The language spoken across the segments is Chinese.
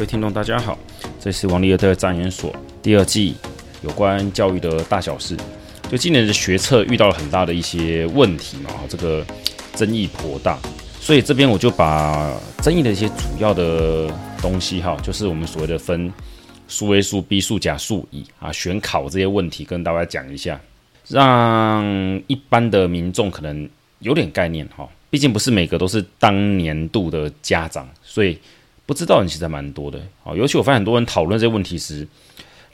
各位听众，大家好，这是王立特战研所第二季有关教育的大小事。就今年的学测遇到了很大的一些问题嘛，这个争议颇大，所以这边我就把争议的一些主要的东西哈，就是我们所谓的分数 A、数 B、数甲、数乙啊，选考这些问题跟大家讲一下，让一般的民众可能有点概念哈，毕竟不是每个都是当年度的家长，所以。不知道的人其实蛮多的，好，尤其我发现很多人讨论这些问题时，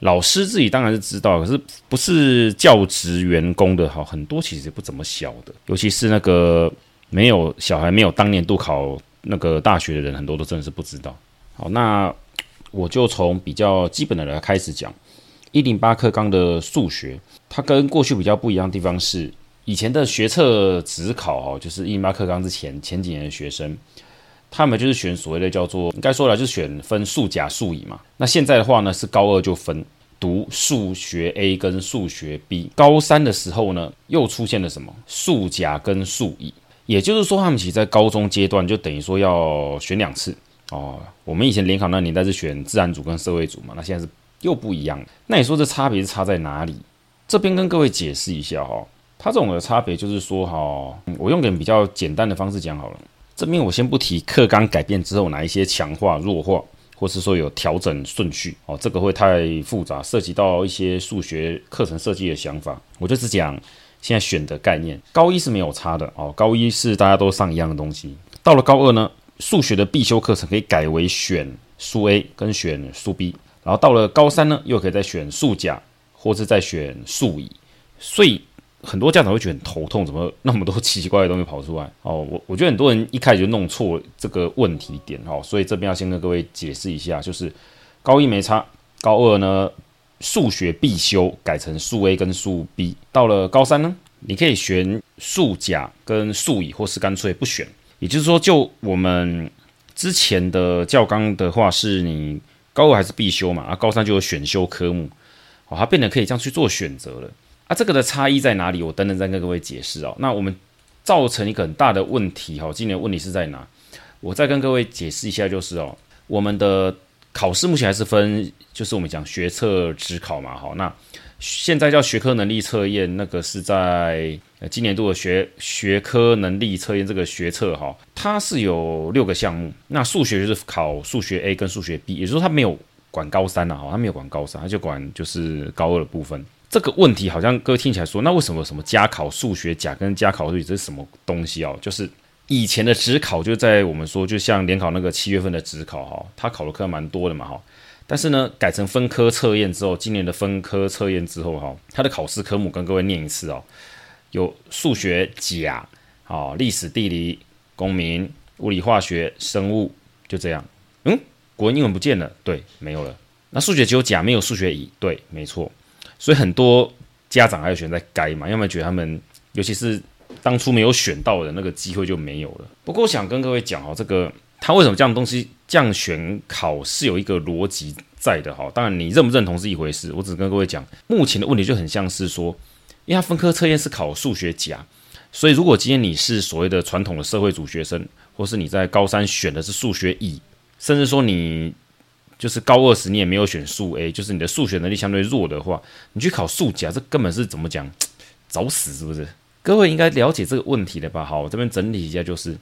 老师自己当然是知道，可是不是教职员工的，哈，很多其实不怎么晓得，尤其是那个没有小孩、没有当年度考那个大学的人，很多都真的是不知道。好，那我就从比较基本的来开始讲，一零八课纲的数学，它跟过去比较不一样的地方是，以前的学测只考，哈，就是一零八课纲之前前几年的学生。他们就是选所谓的叫做，应该说来就是选分数甲数乙嘛。那现在的话呢，是高二就分读数学 A 跟数学 B，高三的时候呢，又出现了什么数甲跟数乙，也就是说，他们其实在高中阶段就等于说要选两次哦。我们以前联考那年代是选自然组跟社会组嘛，那现在是又不一样。那你说这差别是差在哪里？这边跟各位解释一下哈、哦，它这种的差别就是说哈、哦，我用点比较简单的方式讲好了。这边我先不提课纲改变之后哪一些强化、弱化，或是说有调整顺序哦，这个会太复杂，涉及到一些数学课程设计的想法。我就只讲现在选的概念。高一是没有差的哦，高一是大家都上一样的东西。到了高二呢，数学的必修课程可以改为选数 A 跟选数 B，然后到了高三呢，又可以再选数甲，或是再选数乙。所以。很多家长会觉得很头痛，怎么那么多奇奇怪怪的东西跑出来？哦，我我觉得很多人一开始就弄错这个问题点哦，所以这边要先跟各位解释一下，就是高一没差，高二呢数学必修改成数 A 跟数 B，到了高三呢，你可以选数甲跟数乙，或是干脆不选。也就是说，就我们之前的教纲的话，是你高二还是必修嘛，啊，高三就有选修科目，哦，它变得可以这样去做选择了。啊，这个的差异在哪里？我等等再跟各位解释哦。那我们造成一个很大的问题哈，今年问题是在哪？我再跟各位解释一下，就是哦，我们的考试目前还是分，就是我们讲学测指考嘛，哈。那现在叫学科能力测验，那个是在今年度的学学科能力测验这个学测哈，它是有六个项目。那数学就是考数学 A 跟数学 B，也就是说它没有管高三了哈，它没有管高三，它就管就是高二的部分。这个问题好像各位听起来说，那为什么什么加考数学甲跟加考数乙这是什么东西哦？就是以前的职考就在我们说，就像联考那个七月份的职考哈，它考的科蛮多的嘛哈。但是呢，改成分科测验之后，今年的分科测验之后哈，它的考试科目跟各位念一次哦，有数学甲啊，历史、地理、公民、物理、化学、生物，就这样。嗯，国文、英文不见了，对，没有了。那数学只有甲，没有数学乙，对，没错。所以很多家长还有选在该嘛，要么觉得他们，尤其是当初没有选到的那个机会就没有了。不过我想跟各位讲哦，这个他为什么这样东西这样选考是有一个逻辑在的哈。当然你认不认同是一回事，我只跟各位讲，目前的问题就很像是说，因为他分科测验是考数学甲，所以如果今天你是所谓的传统的社会组学生，或是你在高三选的是数学乙，甚至说你。就是高二时你也没有选数 A，就是你的数学能力相对弱的话，你去考数甲，这根本是怎么讲？找死是不是？各位应该了解这个问题的吧？好，我这边整理一下，就是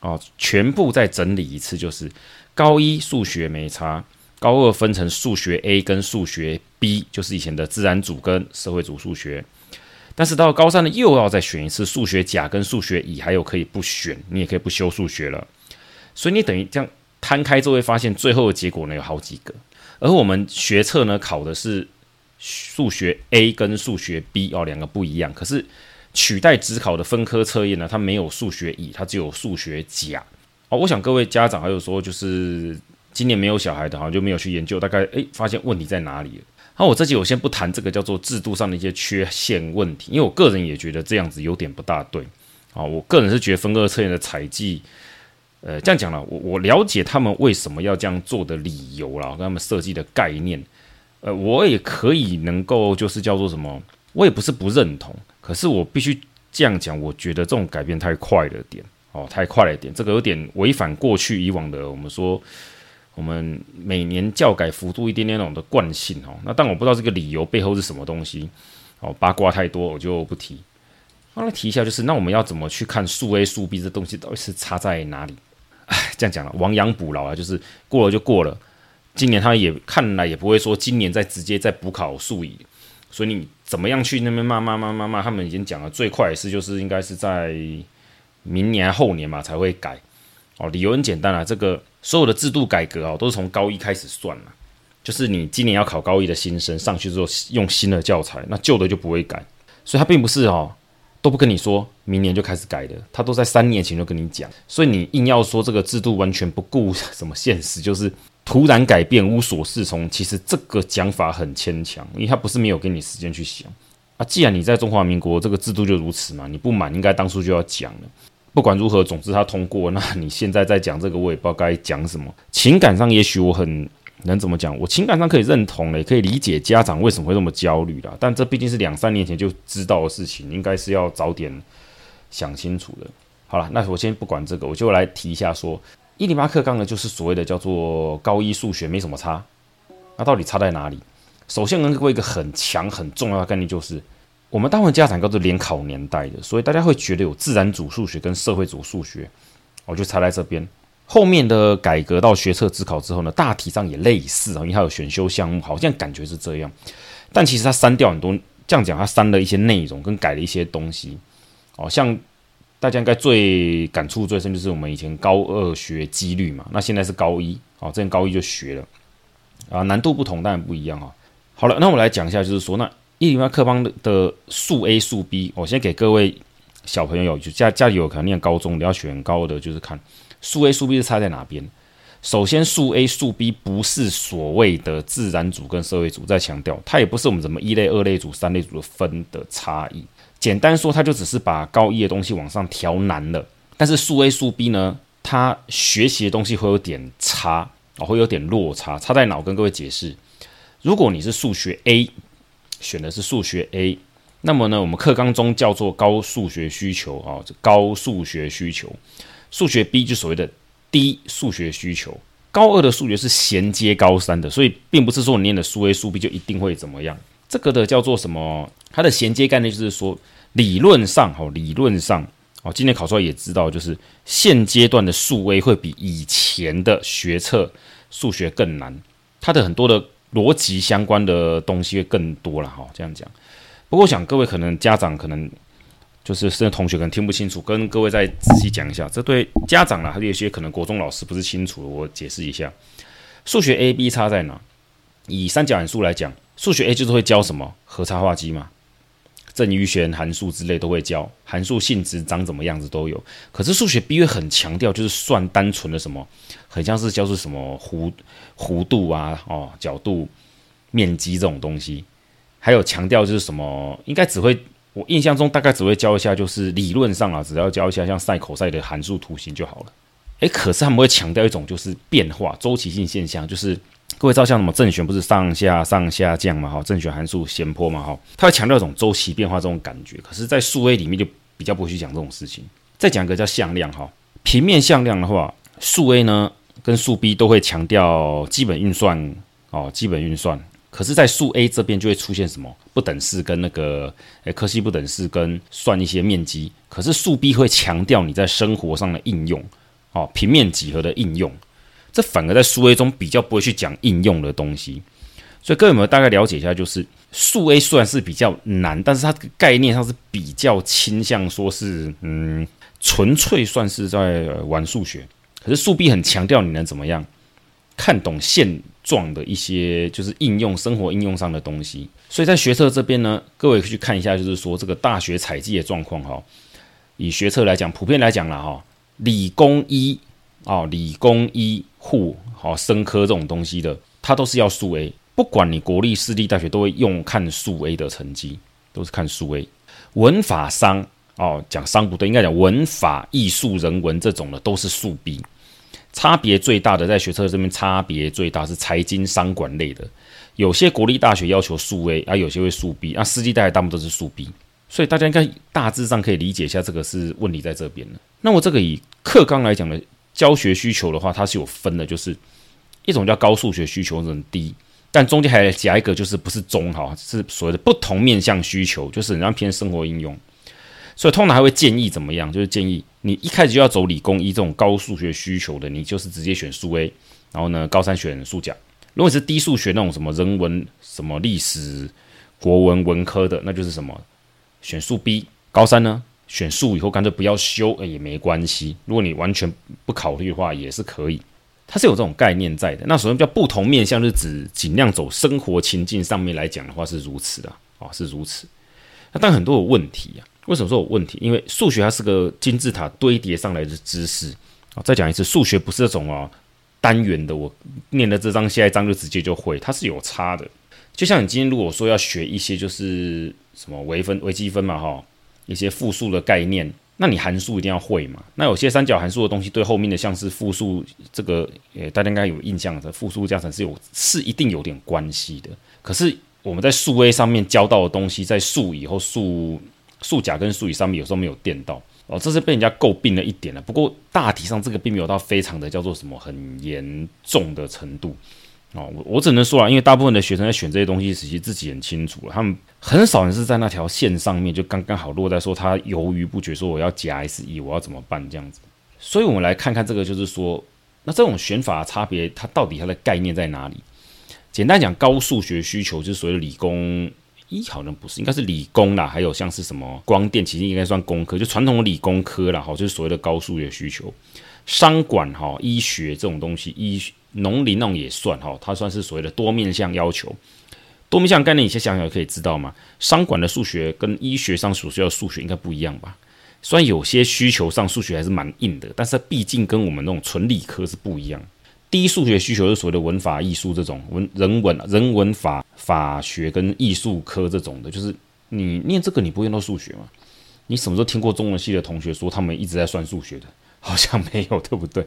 哦，全部再整理一次，就是高一数学没差，高二分成数学 A 跟数学 B，就是以前的自然组跟社会组数学，但是到高三呢，又要再选一次数学甲跟数学乙，还有可以不选，你也可以不修数学了，所以你等于这样。摊开就会发现，最后的结果呢有好几个，而我们学测呢考的是数学 A 跟数学 B 哦，两个不一样。可是取代指考的分科测验呢，它没有数学乙，它只有数学甲哦。我想各位家长还有说，就是今年没有小孩的哈，就没有去研究，大概诶发现问题在哪里了。那我这集我先不谈这个叫做制度上的一些缺陷问题，因为我个人也觉得这样子有点不大对啊。我个人是觉得分科测验的采计。呃，这样讲了，我我了解他们为什么要这样做的理由了，跟他们设计的概念，呃，我也可以能够就是叫做什么，我也不是不认同，可是我必须这样讲，我觉得这种改变太快了点，哦，太快了点，这个有点违反过去以往的我们说，我们每年教改幅度一点点那种的惯性哦。那但我不知道这个理由背后是什么东西哦，八卦太多我就不提。刚才提一下，就是那我们要怎么去看数 A 数 B 这东西到底是差在哪里？哎，这样讲了，亡羊补牢啊，就是过了就过了。今年他也看来也不会说今年再直接再补考数乙，所以你怎么样去那边骂骂骂骂骂？他们已经讲了，最快也是就是应该是在明年后年嘛才会改。哦，理由很简单啊，这个所有的制度改革啊，都是从高一开始算了，就是你今年要考高一的新生上去之后用新的教材，那旧的就不会改，所以他并不是哦。都不跟你说，明年就开始改的，他都在三年前就跟你讲，所以你硬要说这个制度完全不顾什么现实，就是突然改变无所适从。其实这个讲法很牵强，因为他不是没有给你时间去想啊。既然你在中华民国这个制度就如此嘛，你不满应该当初就要讲了。不管如何，总之他通过，那你现在在讲这个，我也不知道该讲什么。情感上也许我很。能怎么讲？我情感上可以认同嘞，可以理解家长为什么会这么焦虑的。但这毕竟是两三年前就知道的事情，应该是要早点想清楚的。好了，那我先不管这个，我就来提一下说，一零八课纲呢，就是所谓的叫做高一数学没什么差。那到底差在哪里？首先，能给我一个很强很重要的概念，就是我们大部分家长都是联考年代的，所以大家会觉得有自然组数学跟社会组数学，我就差在这边。后面的改革到学测指考之后呢，大体上也类似啊，因为它有选修项目，好像感觉是这样，但其实它删掉很多，这样讲它删了一些内容跟改了一些东西，哦，像大家应该最感触最深就是我们以前高二学几率嘛，那现在是高一，哦，之前高一就学了，啊，难度不同当然不一样啊。好了，那我来讲一下，就是说那一零八课纲的数 A 数 B，我先给各位小朋友，就家家里有可能念高中，你要选高的，就是看。数 A 数 B 是差在哪边？首先，数 A 数 B 不是所谓的自然组跟社会组，再强调，它也不是我们什么一类、二类组、三类组的分的差异。简单说，它就只是把高一的东西往上调难了。但是数 A 数 B 呢，它学习的东西会有点差哦，会有点落差。差在哪？我跟各位解释。如果你是数学 A，选的是数学 A，那么呢，我们课纲中叫做高数学需求啊，高数学需求。数学 B 就所谓的低数学需求，高二的数学是衔接高三的，所以并不是说你念的数 A 数 B 就一定会怎么样。这个的叫做什么？它的衔接概念就是说，理论上哈，理论上哦，今天考出来也知道，就是现阶段的数 A 会比以前的学测数学更难，它的很多的逻辑相关的东西会更多了哈。这样讲，不过我想各位可能家长可能。就是甚至同学可能听不清楚，跟各位再仔细讲一下。这对家长啦，还有些可能国中老师不是清楚，我解释一下。数学 A、B 差在哪？以三角函数来讲，数学 A 就是会教什么和差化积嘛，正余弦函数之类都会教，函数性质长怎么样子都有。可是数学 B 会很强调，就是算单纯的什么，很像是教是什么弧弧度啊、哦角度、面积这种东西，还有强调就是什么，应该只会。我印象中大概只会教一下，就是理论上啊，只要教一下像赛口赛的函数图形就好了。诶，可是他们会强调一种就是变化周期性现象，就是各位知道像什么正弦不是上下上下降嘛？哈，正弦函数弦坡嘛？哈，他会强调一种周期变化这种感觉。可是，在数 A 里面就比较不会去讲这种事情。再讲一个叫向量哈，平面向量的话，数 A 呢跟数 B 都会强调基本运算哦，基本运算。可是，在数 A 这边就会出现什么不等式跟那个诶，柯西不等式跟算一些面积。可是数 B 会强调你在生活上的应用，哦，平面几何的应用。这反而在数 A 中比较不会去讲应用的东西。所以各位有没有大概了解一下？就是数 A 虽然是比较难，但是它概念上是比较倾向说是嗯，纯粹算是在玩数学。可是数 B 很强调你能怎么样看懂现状的一些就是应用生活应用上的东西，所以在学测这边呢，各位可以去看一下，就是说这个大学采集的状况哈。以学测来讲，普遍来讲了哈，理工医哦，理工医护哦，生科这种东西的，它都是要数 A。不管你国立私立大学，都会用看数 A 的成绩，都是看数 A。文法商哦，讲商不对，应该讲文法艺术人文这种的，都是数 B。差别最大的在学测这边，差别最大是财经商管类的，有些国立大学要求数 A 啊，有些会数 B，那司机大学大部分都是数 B，所以大家应该大致上可以理解一下，这个是问题在这边的。那我这个以课纲来讲的教学需求的话，它是有分的，就是一种叫高数学需求，一种低，但中间还夹一个就是不是中哈，是所谓的不同面向需求，就是你要偏生活应用。所以通常还会建议怎么样？就是建议你一开始就要走理工一这种高数学需求的，你就是直接选数 A，然后呢高三选数甲。如果是低数学那种什么人文、什么历史、国文文科的，那就是什么选数 B。高三呢选数以后干脆不要修，也没关系。如果你完全不考虑的话，也是可以。它是有这种概念在的。那首先叫不同面向，是指尽量走生活情境上面来讲的话是如此的啊，是如此。那但很多有问题啊。为什么说有问题？因为数学它是个金字塔堆叠上来的知识啊！再讲一次，数学不是那种啊单元的，我念了这章，下一章就直接就会，它是有差的。就像你今天如果说要学一些就是什么微分、微积分嘛，哈，一些复数的概念，那你函数一定要会嘛。那有些三角函数的东西，对后面的像是复数这个，呃，大家应该有印象的，复数加成是有是一定有点关系的。可是我们在数 A 上面教到的东西，在数以后数。数甲跟数乙上面有时候没有电到哦，这是被人家诟病了一点了。不过大体上这个并没有到非常的叫做什么很严重的程度哦。我我只能说啊，因为大部分的学生在选这些东西时，其实自己很清楚了，他们很少人是在那条线上面就刚刚好落在说他犹豫不决，说我要加 SE，我要怎么办这样子。所以我们来看看这个，就是说那这种选法的差别，它到底它的概念在哪里？简单讲，高数学需求就是所谓理工。一好像不是，应该是理工啦，还有像是什么光电，其实应该算工科，就传统的理工科啦，哈，就是所谓的高数学需求。商管哈，医学这种东西，医农林那种也算哈，它算是所谓的多面向要求。多面向概念，你先想想可以知道吗？商管的数学跟医学上所需要的数学应该不一样吧？虽然有些需求上数学还是蛮硬的，但是毕竟跟我们那种纯理科是不一样。低数学需求是所谓的文法艺术这种文人文人文法法学跟艺术科这种的，就是你念这个你不会用到数学吗？你什么时候听过中文系的同学说他们一直在算数学的？好像没有，对不对？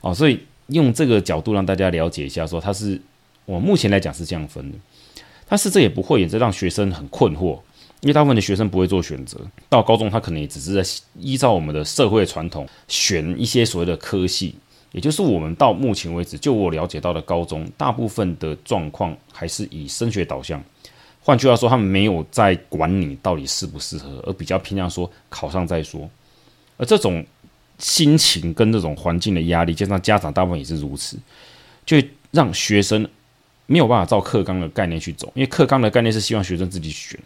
哦，所以用这个角度让大家了解一下，说他是我目前来讲是这样分的，但是这也不会也是让学生很困惑，因为大部分的学生不会做选择，到高中他可能也只是在依照我们的社会传统选一些所谓的科系。也就是我们到目前为止，就我了解到的高中，大部分的状况还是以升学导向。换句话说，他们没有在管你到底适不适合，而比较偏向说考上再说。而这种心情跟这种环境的压力，加上家长大部分也是如此，就让学生没有办法照课纲的概念去走。因为课纲的概念是希望学生自己选。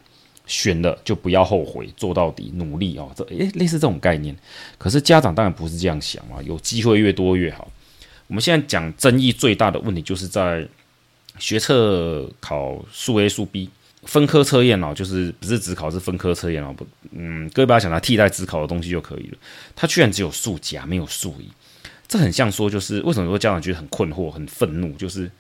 选了就不要后悔，做到底，努力哦。这诶，类似这种概念。可是家长当然不是这样想啊，有机会越多越好。我们现在讲争议最大的问题，就是在学测考数 A 数 B 分科测验哦，就是不是只考是分科测验哦，不，嗯，各位不要想它替代只考的东西就可以了。它居然只有数甲没有数乙，这很像说就是为什么说家长觉得很困惑、很愤怒，就是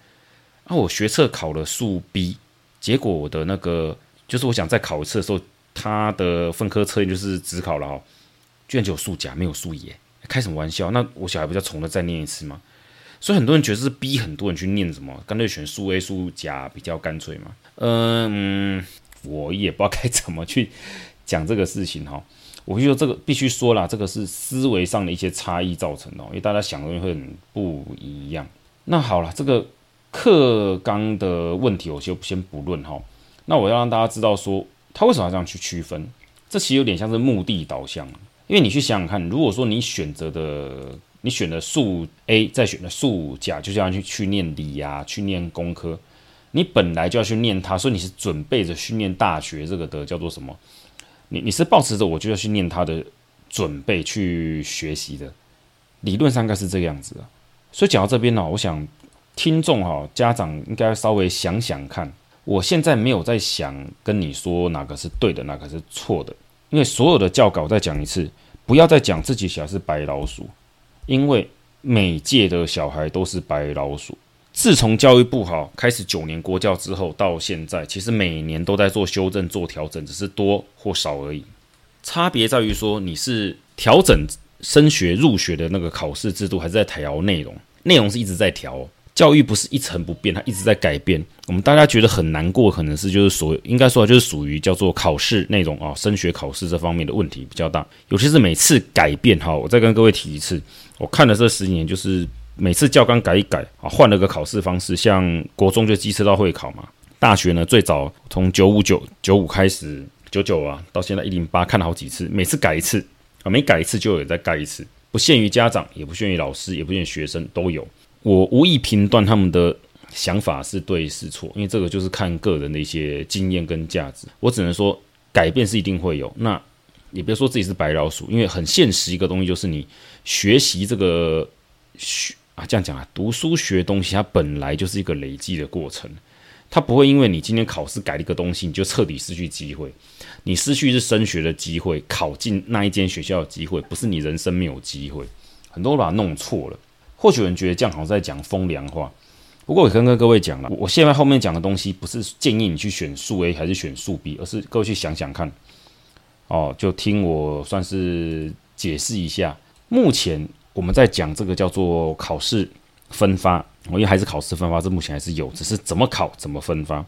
啊，我学测考了数 B，结果我的那个。就是我想再考一次的时候，他的分科测验就是只考了哈，居然只有数甲没有数乙，开什么玩笑？那我小孩不就重了再念一次吗？所以很多人觉得是逼很多人去念什么，干脆选数 A 数甲比较干脆嘛。嗯，我也不知道该怎么去讲这个事情哈。我就说这个必须说啦，这个是思维上的一些差异造成的，因为大家想的会很不一样。那好了，这个课纲的问题我就先不论哈。那我要让大家知道说，他为什么要这样去区分？这其实有点像是目的导向，因为你去想想看，如果说你选择的，你选的数 A，再选的数甲，就这样去去念理啊，去念工科，你本来就要去念它，所以你是准备着去念大学这个的，叫做什么？你你是抱持着我就要去念它的准备去学习的，理论上应该是这个样子的。所以讲到这边呢，我想听众哈，家长应该稍微想想看。我现在没有在想跟你说哪个是对的，哪个是错的，因为所有的教稿再讲一次，不要再讲自己小孩是白老鼠，因为每届的小孩都是白老鼠。自从教育部好开始九年国教之后，到现在其实每年都在做修正、做调整，只是多或少而已。差别在于说你是调整升学入学的那个考试制度，还是在调内容？内容是一直在调。教育不是一成不变，它一直在改变。我们大家觉得很难过，可能是就是所应该说就是属于叫做考试内容啊，升学考试这方面的问题比较大。尤其是每次改变哈，我再跟各位提一次，我看了这十年，就是每次教纲改一改啊，换了个考试方式，像国中就机车到会考嘛，大学呢最早从九五九九五开始，九九啊，到现在一零八看了好几次，每次改一次啊，每改一次就有再改一次，不限于家长，也不限于老师，也不限于学生，都有。我无意评断他们的想法是对是错，因为这个就是看个人的一些经验跟价值。我只能说改变是一定会有。那也别说自己是白老鼠，因为很现实一个东西就是你学习这个学啊，这样讲啊，读书学东西，它本来就是一个累积的过程，它不会因为你今天考试改了一个东西，你就彻底失去机会。你失去是升学的机会，考进那一间学校的机会，不是你人生没有机会。很多人把它弄错了。或许有人觉得这样好像在讲风凉话，不过我跟跟各位讲了，我现在后面讲的东西不是建议你去选数 A 还是选数 B，而是各位去想想看，哦，就听我算是解释一下。目前我们在讲这个叫做考试分发，我因为还是考试分发，这目前还是有，只是怎么考怎么分发，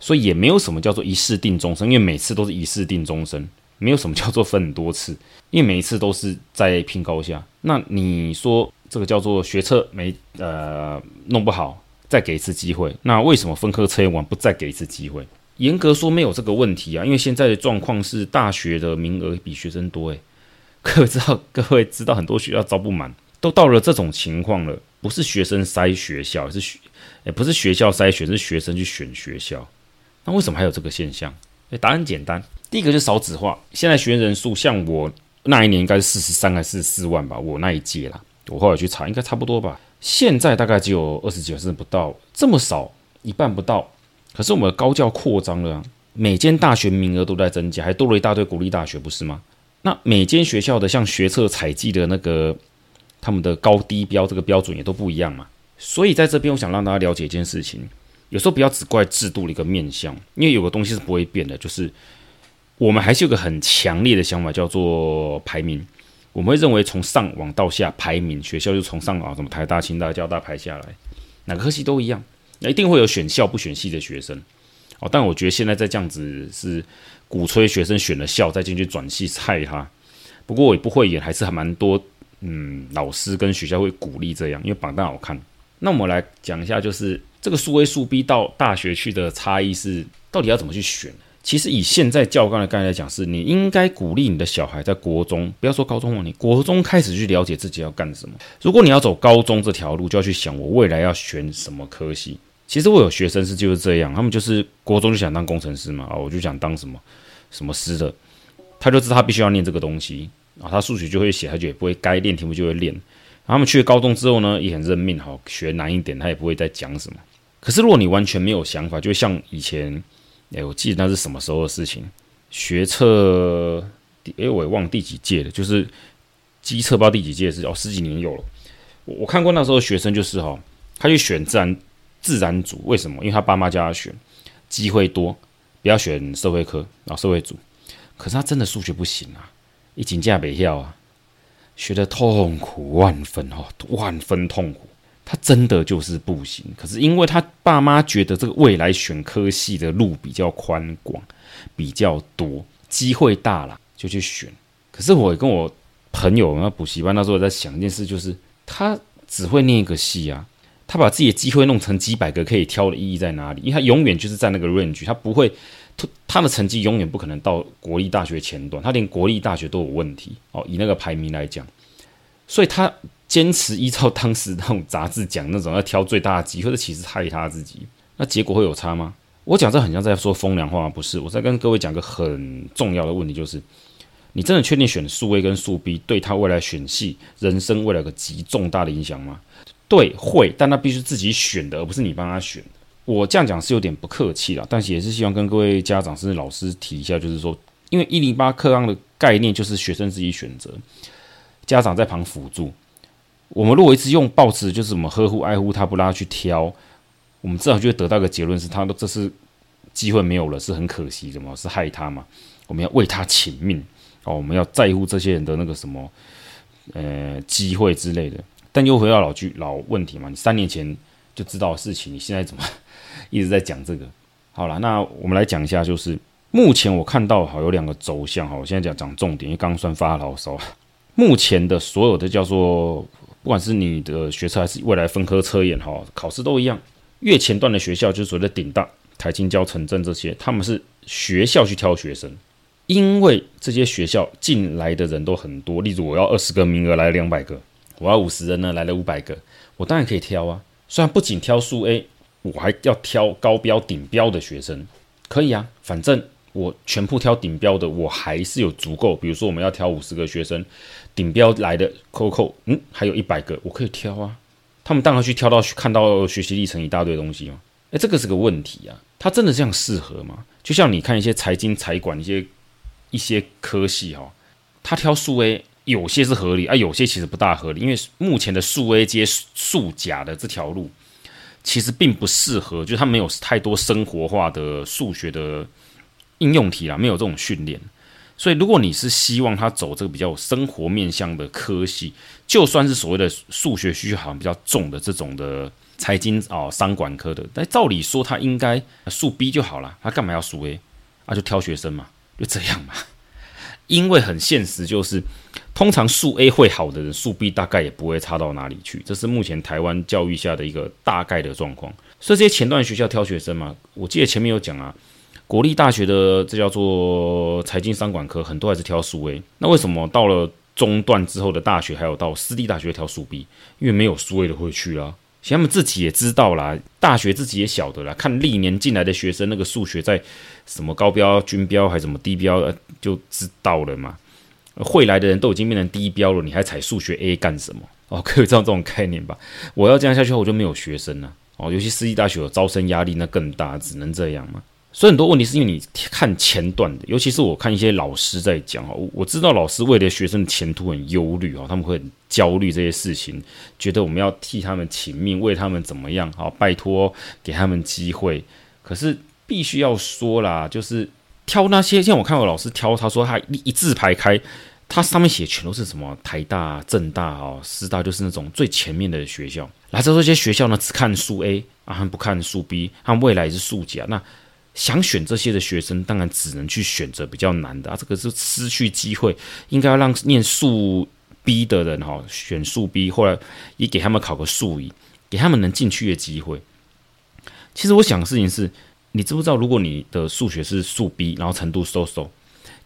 所以也没有什么叫做一试定终身，因为每次都是一试定终身，没有什么叫做分很多次，因为每一次都是在拼高下。那你说？这个叫做学测没呃弄不好，再给一次机会。那为什么分科测验完不再给一次机会？严格说没有这个问题啊，因为现在的状况是大学的名额比学生多诶。各位知道，各位知道很多学校招不满，都到了这种情况了，不是学生筛学校，是学也不是学校筛选，是学生去选学校。那为什么还有这个现象？诶，答案简单，第一个就是少子化。现在学员人数像我那一年应该是四十三还是四十四万吧，我那一届啦。我后来去查，应该差不多吧。现在大概只有二十几，甚至不到，这么少，一半不到。可是我们的高教扩张了，每间大学名额都在增加，还多了一大堆国立大学，不是吗？那每间学校的像学测采计的那个他们的高低标这个标准也都不一样嘛。所以在这边，我想让大家了解一件事情：有时候不要只怪制度的一个面向，因为有个东西是不会变的，就是我们还是有个很强烈的想法，叫做排名。我们会认为从上往到下排名，学校就从上啊什么台大、清大、交大排下来，哪个科系都一样，那一定会有选校不选系的学生哦。但我觉得现在在这样子是鼓吹学生选了校再进去转系，菜哈。不过我也不会演，还是还蛮多嗯老师跟学校会鼓励这样，因为榜单好看。那我们来讲一下，就是这个数 A 数 B 到大学去的差异是到底要怎么去选？其实以现在教纲的概念来讲，是你应该鼓励你的小孩在国中，不要说高中了，你国中开始去了解自己要干什么。如果你要走高中这条路，就要去想我未来要选什么科系。其实我有学生是就是这样，他们就是国中就想当工程师嘛，啊，我就想当什么什么师的，他就知道他必须要念这个东西啊，他数学就会写，他就也不会该练题目就会练。他们去了高中之后呢，也很认命，好学难一点，他也不会再讲什么。可是如果你完全没有想法，就像以前。哎，我记得那是什么时候的事情？学测，哎，我也忘第几届了，就是机测不知道第几届是哦，十几年有了。我我看过那时候学生就是哈、哦，他去选自然自然组，为什么？因为他爸妈叫他选，机会多，不要选社会科，然后社会组。可是他真的数学不行啊，一请假北跳啊，学得痛苦万分哦，万分痛苦。他真的就是不行，可是因为他爸妈觉得这个未来选科系的路比较宽广，比较多，机会大了，就去选。可是我跟我朋友那补习班那时候在想一件事，就是他只会念一个系啊，他把自己的机会弄成几百个可以挑的意义在哪里？因为他永远就是在那个 range，他不会，他的成绩永远不可能到国立大学前端，他连国立大学都有问题哦。以那个排名来讲，所以他。坚持依照当时那种杂志讲那种要挑最大的机会，这其实害他自己。那结果会有差吗？我讲这很像在说风凉话，不是？我在跟各位讲个很重要的问题，就是你真的确定选数 A 跟数 B 对他未来选系、人生未来有个极重大的影响吗？对，会，但他必须自己选的，而不是你帮他选。我这样讲是有点不客气了，但是也是希望跟各位家长甚至老师提一下，就是说，因为一零八课纲的概念就是学生自己选择，家长在旁辅助。我们如果一直用报纸就是什么呵护爱护他，不让他去挑，我们至少就会得到一个结论是，他的这是机会没有了，是很可惜的嘛，是害他嘛。我们要为他请命哦，我们要在乎这些人的那个什么呃机会之类的。但又回到老句老问题嘛，你三年前就知道事情，你现在怎么一直在讲这个？好了，那我们来讲一下，就是目前我看到好有两个走向哈，我现在讲讲重点，因为刚刚算发牢骚。目前的所有的叫做不管是你的学测还是未来分科测验哈，考试都一样。越前段的学校，就是所谓的顶大、台青交、城镇这些，他们是学校去挑学生，因为这些学校进来的人都很多。例如，我要二十个名额来了两百个，我要五十人呢来了五百个，我当然可以挑啊。虽然不仅挑数 A，我还要挑高标顶标的学生，可以啊，反正。我全部挑顶标的，我还是有足够。比如说，我们要挑五十个学生，顶标来的扣扣，嗯，还有一百个，我可以挑啊。他们当然去挑到看到学习历程一大堆东西嘛。诶，这个是个问题啊。他真的这样适合吗？就像你看一些财经、财管一些一些科系哈，他挑数 A 有些是合理啊，有些其实不大合理。因为目前的数 A 接数甲的这条路，其实并不适合，就是他没有太多生活化的数学的。应用题啦，没有这种训练，所以如果你是希望他走这个比较生活面向的科系，就算是所谓的数学需求好像比较重的这种的财经哦商管科的，但照理说他应该数 B 就好了，他干嘛要数 A 啊？就挑学生嘛，就这样嘛。因为很现实，就是通常数 A 会好的人，数 B 大概也不会差到哪里去，这是目前台湾教育下的一个大概的状况。所以这些前段学校挑学生嘛，我记得前面有讲啊。国立大学的这叫做财经商管科，很多还是挑数 A。那为什么到了中段之后的大学，还有到私立大学挑数 B？因为没有数 A 的会去啊。其实他们自己也知道啦，大学自己也晓得啦。看历年进来的学生，那个数学在什么高标、均标还是什么低标，就知道了嘛。会来的人都已经变成低标了，你还采数学 A 干什么？哦，可以这样这种概念吧？我要这样下去，我就没有学生了。哦，尤其私立大学有招生压力，那更大，只能这样嘛。所以很多问题是因为你看前段的，尤其是我看一些老师在讲哦，我知道老师为了学生的前途很忧虑哦，他们会很焦虑这些事情，觉得我们要替他们请命，为他们怎么样好，拜托给他们机会。可是必须要说啦，就是挑那些像我看到老师挑，他说他一字排开，他上面写全都是什么台大、政大哦、师大，就是那种最前面的学校。来这些学校呢，只看数 A 啊，他们不看数 B，他们未来是数甲那。想选这些的学生，当然只能去选择比较难的啊，这个是失去机会。应该要让念数 B 的人哈选数 B，后来也给他们考个数乙，给他们能进去的机会。其实我想的事情是，你知不知道，如果你的数学是数 B，然后程度 so so，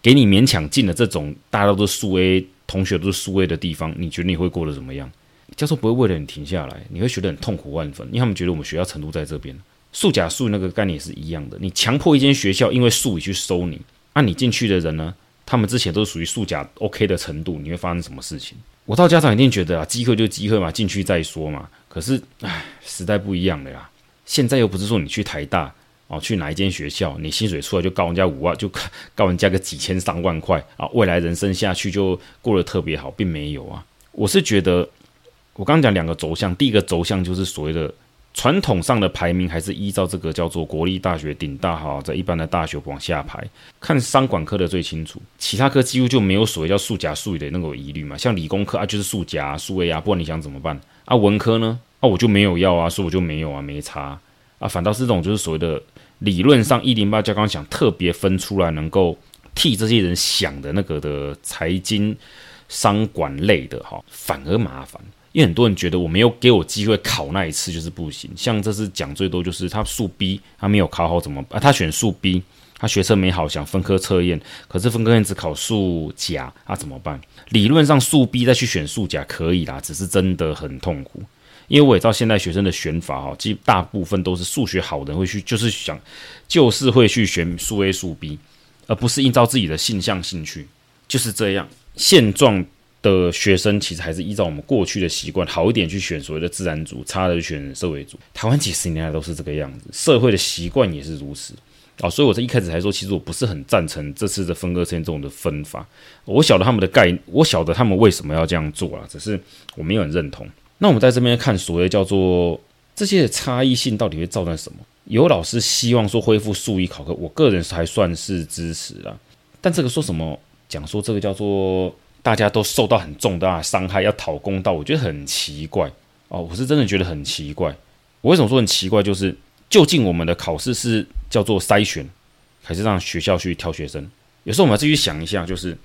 给你勉强进了这种大家都数 A，同学都是数 A 的地方，你觉得你会过得怎么样？教授不会为了你停下来，你会觉得很痛苦万分，因为他们觉得我们学校程度在这边。数甲数那个概念是一样的，你强迫一间学校因为数乙去收你，那、你进去的人呢？他们之前都是属于数甲 OK 的程度，你会发生什么事情？我到家长一定觉得啊，机会就机会嘛，进去再说嘛。可是，唉，时代不一样了呀。现在又不是说你去台大哦，去哪一间学校，你薪水出来就高人家五万，就 高人家个几千上万块啊，未来人生下去就过得特别好，并没有啊。我是觉得，我刚刚讲两个轴向，第一个轴向就是所谓的。传统上的排名还是依照这个叫做国立大学顶大哈，在一般的大学往下排，看商管科的最清楚，其他科几乎就没有所谓叫数甲数乙的那个疑虑嘛。像理工科啊，就是数甲数 A 啊，不管你想怎么办啊。文科呢，啊我就没有要啊，所以我就没有啊，没差啊。反倒是这种就是所谓的理论上一零八加刚想特别分出来，能够替这些人想的那个的财经商管类的哈，反而麻烦。因为很多人觉得我没有给我机会考那一次就是不行，像这次讲最多就是他数 B 他没有考好怎么办？他选数 B，他学测没好想分科测验，可是分科验只考数甲，他怎么办？理论上数 B 再去选数甲可以啦，只是真的很痛苦。因为我也知道现在学生的选法哈，其实大部分都是数学好的人会去，就是想就是会去选数 A 数 B，而不是依照自己的性向兴趣，就是这样现状。的学生其实还是依照我们过去的习惯，好一点去选所谓的自然组，差的选社会组。台湾几十年来都是这个样子，社会的习惯也是如此啊。所以我在一开始还说，其实我不是很赞成这次的分割线这种的分法。我晓得他们的概，我晓得他们为什么要这样做啊，只是我没有很认同。那我们在这边看所谓叫做这些的差异性到底会造成什么？有老师希望说恢复数一考科，我个人还算是支持啦。但这个说什么讲说这个叫做。大家都受到很重大的伤害，要讨公道，我觉得很奇怪哦。我是真的觉得很奇怪。我为什么说很奇怪？就是究竟我们的考试是叫做筛选，还是让学校去挑学生？有时候我们要自己想一下，就是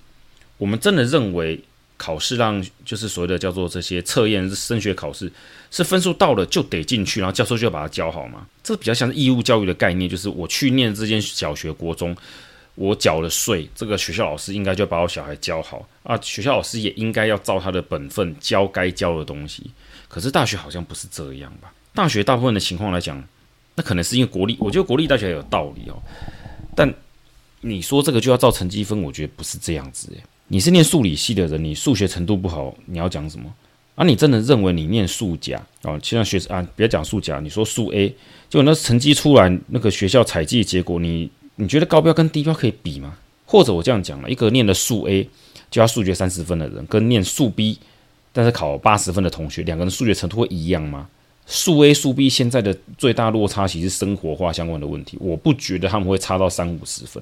我们真的认为考试让就是所谓的叫做这些测验升学考试，是分数到了就得进去，然后教授就要把它教好吗？这比较像义务教育的概念，就是我去念这间小学、国中，我缴了税，这个学校老师应该就把我小孩教好啊，学校老师也应该要照他的本分教该教的东西。可是大学好像不是这样吧？大学大部分的情况来讲，那可能是因为国立，我觉得国立大学有道理哦。但你说这个就要照成绩分，我觉得不是这样子诶。你是念数理系的人，你数学程度不好，你要讲什么？啊，你真的认为你念数甲哦？现在学啊，别讲数甲，你说数 A，结果那成绩出来，那个学校采计结果，你你觉得高标跟低标可以比吗？或者我这样讲了，一个念了数 A 就要数学三十分的人，跟念数 B。但是考八十分的同学，两个人数学程度会一样吗？数 A 数 B 现在的最大落差其实是生活化相关的问题，我不觉得他们会差到三五十分，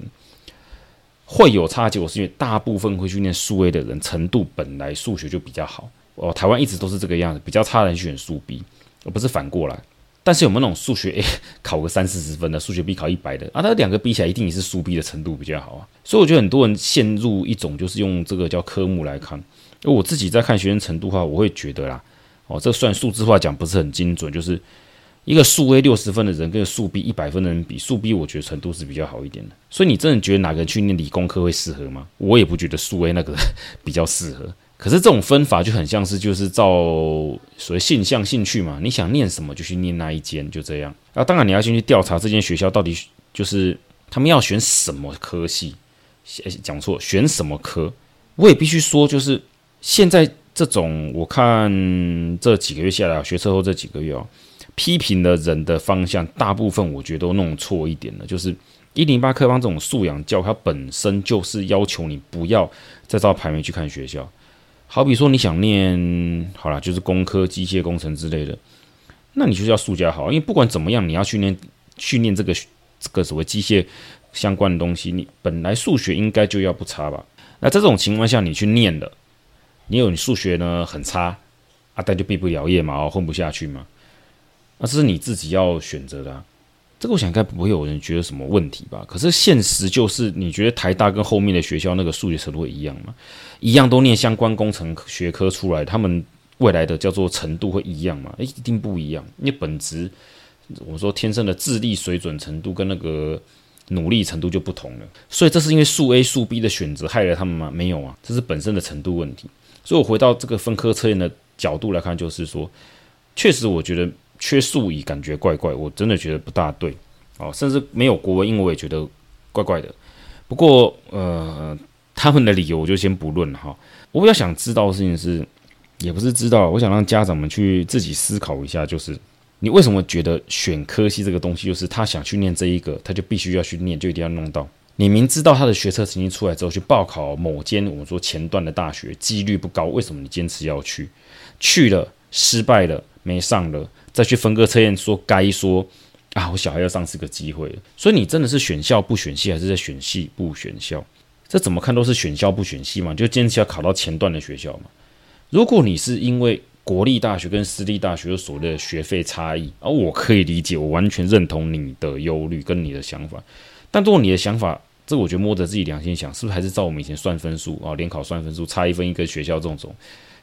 会有差，结果是因为大部分会去念数 A 的人程度本来数学就比较好哦，台湾一直都是这个样子，比较差的人选数 B，而不是反过来。但是有没有那种数学 A 考个三四十分的，数学 B 考一百的啊？那两个比起来，一定也是数 B 的程度比较好啊。所以我觉得很多人陷入一种就是用这个叫科目来看。而我自己在看学生程度的话，我会觉得啦，哦，这算数字化讲不是很精准，就是一个数 A 六十分的人跟数 B 一百分的人比，数 B 我觉得程度是比较好一点的。所以你真的觉得哪个人去念理工科会适合吗？我也不觉得数 A 那个 比较适合。可是这种分法就很像是就是照所谓性向兴趣嘛，你想念什么就去念那一间，就这样。啊，当然你要先去调查这间学校到底就是他们要选什么科系，讲错，选什么科，我也必须说就是。现在这种，我看这几个月下来，学测后这几个月哦，批评的人的方向，大部分我觉得都弄错一点了。就是一零八课纲这种素养教，它本身就是要求你不要再照排名去看学校。好比说你想念好了，就是工科、机械工程之类的，那你就是要数甲好，因为不管怎么样，你要去念训练这个这个所谓机械相关的东西，你本来数学应该就要不差吧？那在这种情况下，你去念了。你有你数学呢很差啊，但就毕不了业嘛，哦，混不下去嘛，那是你自己要选择的。这个我想应该不会有人觉得什么问题吧？可是现实就是，你觉得台大跟后面的学校那个数学程度一样吗？一样都念相关工程学科出来，他们未来的叫做程度会一样吗？诶，一定不一样。因为本质，我说天生的智力水准程度跟那个努力程度就不同了。所以这是因为数 A 数 B 的选择害了他们吗？没有啊，这是本身的程度问题。所以，我回到这个分科测验的角度来看，就是说，确实，我觉得缺数以感觉怪怪，我真的觉得不大对哦。甚至没有国文、英文，我也觉得怪怪的。不过，呃，他们的理由我就先不论哈。我比较想知道的事情是，也不是知道，我想让家长们去自己思考一下，就是你为什么觉得选科系这个东西，就是他想去念这一个，他就必须要去念，就一定要弄到。你明知道他的学测成绩出来之后去报考某间我们说前段的大学几率不高，为什么你坚持要去？去了失败了没上了，再去分割测验说该说啊，我小孩要上是个机会。所以你真的是选校不选系，还是在选系不选校？这怎么看都是选校不选系嘛，就坚持要考到前段的学校嘛。如果你是因为国立大学跟私立大学所谓的学费差异，而我可以理解，我完全认同你的忧虑跟你的想法。但如果你的想法，这我觉得摸着自己良心想，是不是还是照我们以前算分数啊？联考算分数，差一分一个学校这种种，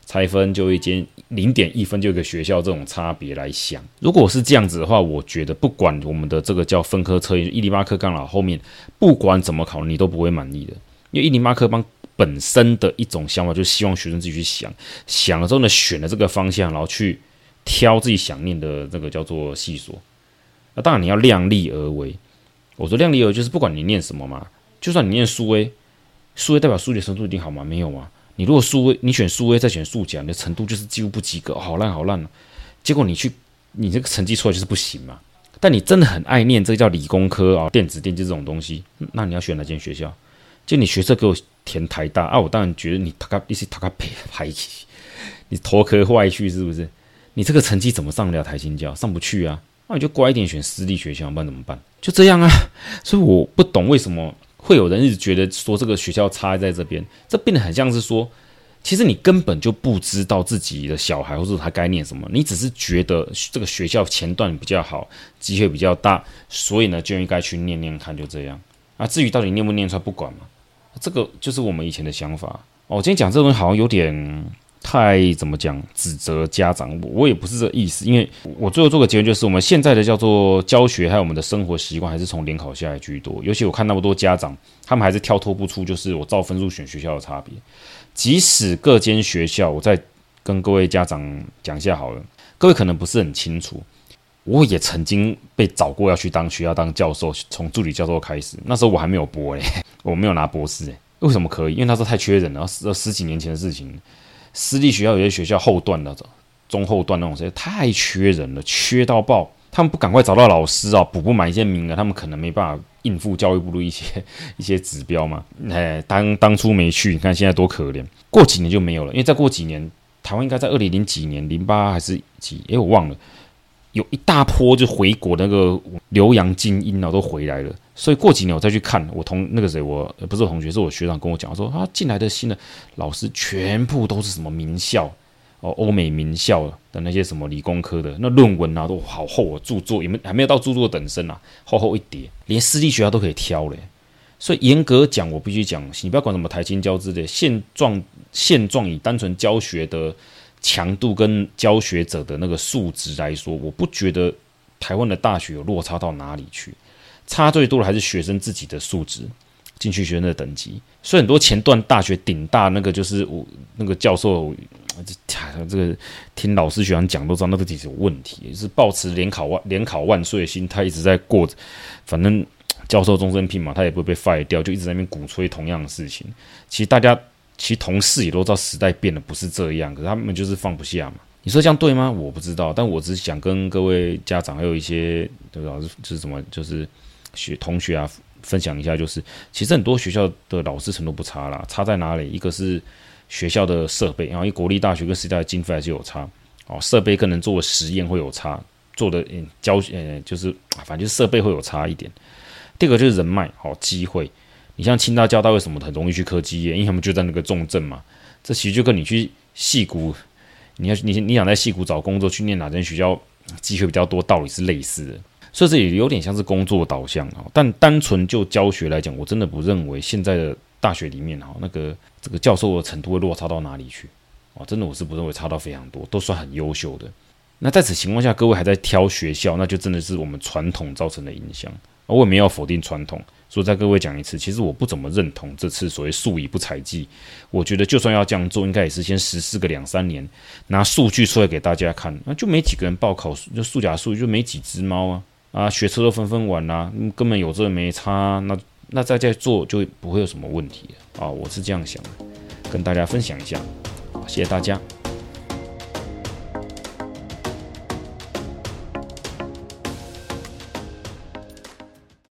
拆分就一间零点一分就一个学校这种差别来想。如果是这样子的话，我觉得不管我们的这个叫分科测验，一零八课纲了后面不管怎么考，你都不会满意的。因为一零八课纲本身的一种想法，就是希望学生自己去想，想了之后呢，选了这个方向，然后去挑自己想念的这个叫做系所。那当然你要量力而为。我说量力而为，就是不管你念什么嘛。就算你念数 A，数 A 代表数学程度一定好吗？没有啊。你如果数位你选数位再选数甲，你的程度就是几乎不及格，好烂好烂了。结果你去，你这个成绩出来就是不行嘛。但你真的很爱念这个叫理工科啊，电子电机这种东西，那你要选哪间学校？就你学测给我填台大啊，我当然觉得你他个一些他个排排挤，你头壳坏去是不是？你这个成绩怎么上得了台新教？上不去啊。那你就乖一点选私立学校，不然怎么办？就这样啊。所以我不懂为什么。会有人一直觉得说这个学校差在这边，这变得很像是说，其实你根本就不知道自己的小孩或者他该念什么，你只是觉得这个学校前段比较好，机会比较大，所以呢就应该去念念看，就这样啊。至于到底念不念出来不管嘛，这个就是我们以前的想法。哦，我今天讲这东西好像有点太怎么讲，指责家长，我我也不是这意思，因为我最后做个结论就是，我们现在的叫做教学，还有我们的生活习惯，还是从联考下来居多。尤其我看那么多家长，他们还是跳脱不出，就是我照分数选学校的差别。即使各间学校，我再跟各位家长讲一下好了，各位可能不是很清楚。我也曾经被找过要去当学校当教授，从助理教授开始。那时候我还没有博诶，我没有拿博士诶。为什么可以？因为那时候太缺人了，十十几年前的事情。私立学校有些学校后段那种中后段那种，实在太缺人了，缺到爆。他们不赶快找到老师啊，补不满一些名额，他们可能没办法应付教育部的一些 一些指标嘛。哎，当当初没去，你看现在多可怜。过几年就没有了，因为再过几年，台湾应该在二零零几年，零八还是几？哎，我忘了。有一大波就回国那个留洋精英啊，都回来了。所以过几年我再去看，我同那个谁，我不是我同学，是我学长跟我讲说，他进来的新的老师全部都是什么名校哦，欧美名校的那些什么理工科的，那论文啊都好厚啊，著作也没还没有到著作等身啊，厚厚一叠，连私立学校都可以挑嘞。所以严格讲，我必须讲，你不要管什么台清教之类，现状现状以单纯教学的。强度跟教学者的那个素质来说，我不觉得台湾的大学有落差到哪里去，差最多的还是学生自己的素质，进去学生的等级。所以很多前段大学顶大那个就是我那个教授，这个听老师学长讲都知道那个其实有问题，是抱持联考万联考万岁的心态一直在过，反正教授终身聘嘛，他也不会被 fire 掉，就一直在那边鼓吹同样的事情。其实大家。其实同事也都知道时代变了，不是这样，可是他们就是放不下嘛。你说这样对吗？我不知道，但我只是想跟各位家长还有一些对老师就是什么，就是学同学啊分享一下，就是其实很多学校的老师程度不差啦，差在哪里？一个是学校的设备，然后一国立大学跟私立大学经费还是有差哦，设备可能做的实验会有差，做的嗯教呃就是反正就是设备会有差一点。第二个就是人脉好机会。你像清大、交大为什么很容易去科技业？因为他们就在那个重镇嘛。这其实就跟你去戏谷，你要你你想在戏谷找工作，去念哪间学校机会比较多，道理是类似的。所以这也有点像是工作导向啊。但单纯就教学来讲，我真的不认为现在的大学里面哈，那个这个教授的程度会落差到哪里去啊？真的我是不认为差到非常多，都算很优秀的。那在此情况下，各位还在挑学校，那就真的是我们传统造成的影响。我也没有否定传统。所以再各位讲一次，其实我不怎么认同这次所谓数以不采计。我觉得就算要这样做，应该也是先实施个两三年，拿数据出来给大家看。那就没几个人报考，就数甲数就没几只猫啊啊，学车都纷纷玩啦，根本有这没差。那那再再做就不会有什么问题啊。我是这样想的，跟大家分享一下。谢谢大家。